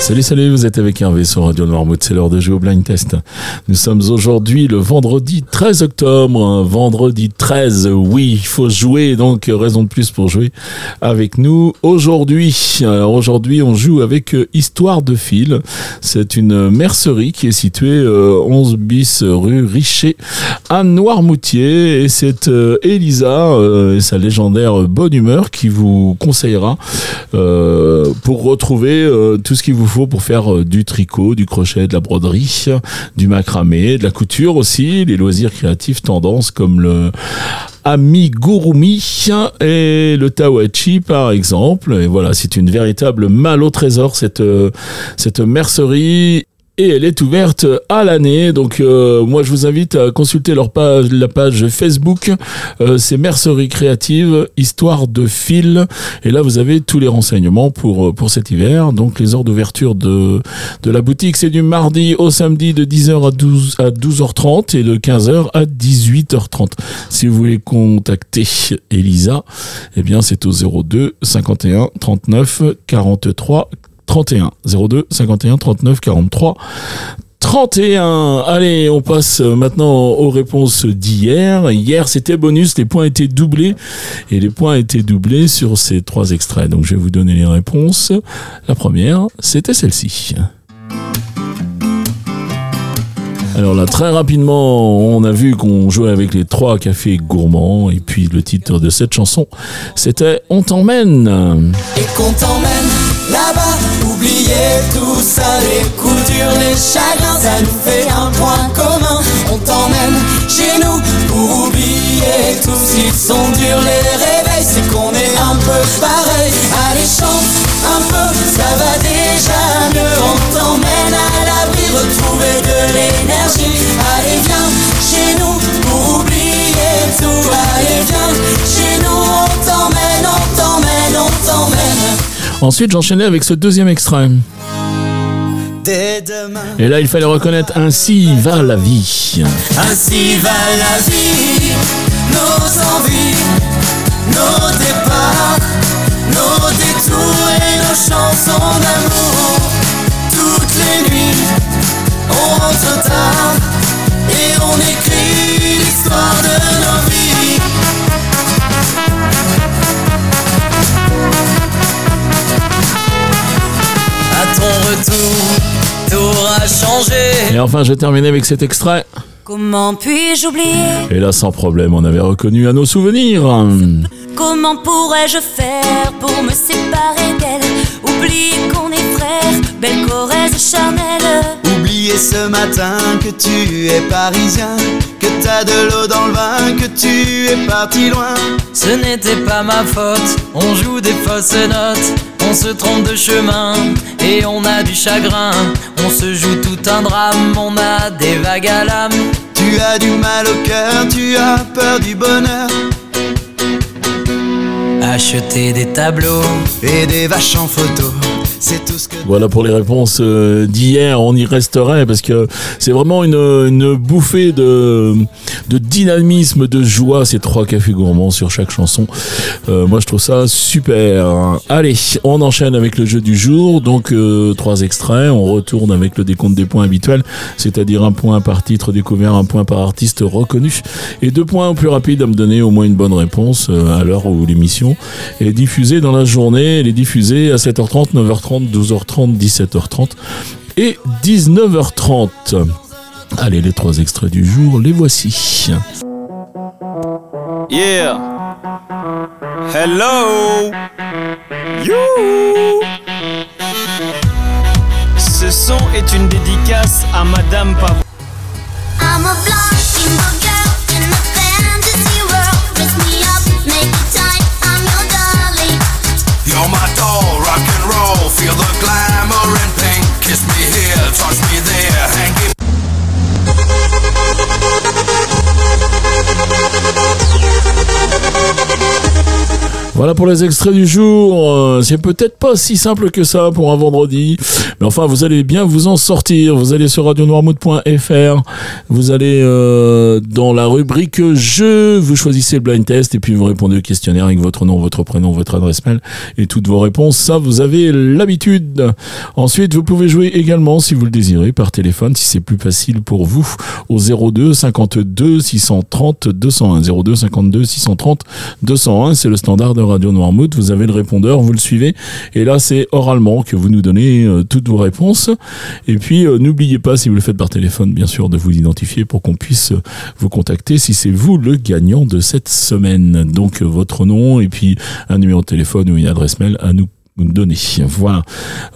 Salut, salut, vous êtes avec Hervé sur Radio Noirmouth, c'est l'heure de jouer au blind test. Nous sommes aujourd'hui le vendredi 13 octobre, vendredi 13, oui, il faut jouer, donc raison de plus pour jouer avec nous aujourd'hui. Aujourd'hui, on joue avec euh, Histoire de fil. C'est une mercerie qui est située 11 euh, bis rue Richer à Noirmoutier et c'est euh, Elisa et sa légendaire bonne humeur qui vous conseillera pour retrouver tout ce qu'il vous faut pour faire euh, du tricot, du crochet, de la broderie, du macramé, de la couture aussi, les loisirs créatifs tendances comme le amigurumi et le tawachi par exemple. Et voilà, c'est une véritable malle au trésor cette euh, cette mercerie et elle est ouverte à l'année. Donc euh, moi je vous invite à consulter leur page, la page Facebook. Euh, c'est Mercerie Créative, Histoire de fil. Et là vous avez tous les renseignements pour euh, pour cet hiver. Donc les heures d'ouverture de de la boutique c'est du mardi au samedi de 10h à 12 à 12h30 et de 15h à 18h30. Si vous voulez contacter Elisa, eh bien c'est au 02 51 39 43 31 02 51 39 43 31. Allez, on passe maintenant aux réponses d'hier. Hier, c'était bonus, les points étaient doublés et les points étaient doublés sur ces trois extraits. Donc, je vais vous donner les réponses. La première, c'était celle-ci. Alors là, très rapidement, on a vu qu'on jouait avec les trois cafés gourmands. Et puis le titre de cette chanson, c'était On t'emmène. Et qu'on t'emmène là-bas, oubliez tout ça, les coups durs, les chagrins, ça nous fait un point commun. On t'emmène chez nous pour oublier tout. S'ils sont durs, les réveils, c'est qu'on est un peu pareil. Allez, chante un peu, ça va déjà Ensuite j'enchaînais avec ce deuxième extrait et là, il fallait reconnaître ainsi va la vie. Ainsi va la vie, nos envies, nos départs, nos détours et nos chansons d'amour. Toutes les nuits, on rentre ton retour, tout a changé. Et enfin, je terminé avec cet extrait. Comment puis-je oublier? Et là, sans problème, on avait reconnu à nos souvenirs. Comment pourrais-je faire pour me séparer d'elle? Oublier qu'on est frères, belle Corrèze charnelle. Oublier ce matin que tu es parisien, que t'as de l'eau dans le vin, que tu es parti loin. Ce n'était pas ma faute, on joue des fausses notes, on se trompe de chemin et on a du chagrin. On se joue tout un drame, on a des vagues à l'âme. Tu as du mal au cœur, tu as peur du bonheur. Acheter des tableaux et des vaches en photo. C'est tout ce que. Voilà pour les réponses euh, d'hier. On y resterait parce que c'est vraiment une, une bouffée de, de dynamisme, de joie, ces trois cafés gourmands sur chaque chanson. Euh, moi, je trouve ça super. Allez, on enchaîne avec le jeu du jour. Donc, euh, trois extraits. On retourne avec le décompte des points habituels, c'est-à-dire un point par titre découvert, un point par artiste reconnu et deux points au plus rapide à me donner au moins une bonne réponse à l'heure où l'émission est diffusée dans la journée. Elle est diffusée à 7h30, 9h30, 12h30, 17h30 et 19h30. Allez, les trois extraits du jour, les voici. Yeah. Hello. You. Ce son est une dédicace à Madame Pavot. I'm a Voilà pour les extraits du jour. Euh, C'est peut-être pas si simple que ça pour un vendredi. Mais enfin, vous allez bien vous en sortir. Vous allez sur radionoirmouth.fr. Vous allez euh, dans la rubrique jeu. Vous choisissez le blind test et puis vous répondez au questionnaire avec votre nom, votre prénom, votre adresse mail et toutes vos réponses. Ça, vous avez l'habitude. Ensuite, vous pouvez jouer également si vous le désirez par téléphone si c'est plus facile pour vous au 02 52 630 201 02 52 630 201 c'est le standard de Radio Noirmouth vous avez le répondeur vous le suivez. Et là c'est oralement que vous nous donnez euh, toutes vos réponses. Et puis euh, n'oubliez pas si vous le faites par téléphone bien sûr de vous identifier pour qu'on puisse euh, vous contacter si c'est vous le gagnant de cette semaine. Donc votre nom et puis un numéro de téléphone ou une adresse mail à nous donner. Voilà.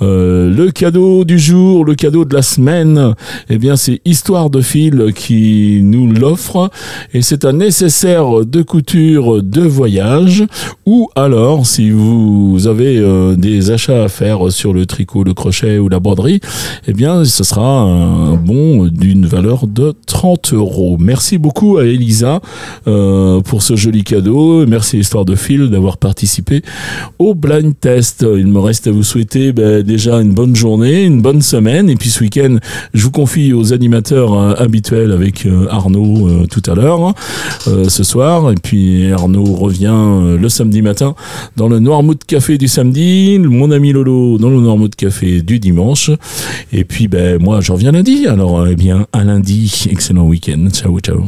Euh, le cadeau du jour, le cadeau de la semaine, eh bien c'est Histoire de fil qui nous l'offre et c'est un nécessaire de couture de voyage ou alors si vous avez euh, des achats à faire sur le tricot, le crochet ou la broderie, eh bien ce sera un bon d'une valeur de 30 euros. Merci beaucoup à Elisa euh, pour ce joli cadeau. Merci Histoire de fil d'avoir participé au blind test. Il me reste à vous souhaiter ben, déjà une bonne journée, une bonne semaine. Et puis ce week-end, je vous confie aux animateurs euh, habituels avec euh, Arnaud euh, tout à l'heure, hein, euh, ce soir. Et puis Arnaud revient euh, le samedi matin dans le Noirmouth Café du samedi, mon ami Lolo dans le Noirmouth Café du dimanche. Et puis ben moi, je reviens lundi. Alors, eh bien, à lundi. Excellent week-end. Ciao, ciao.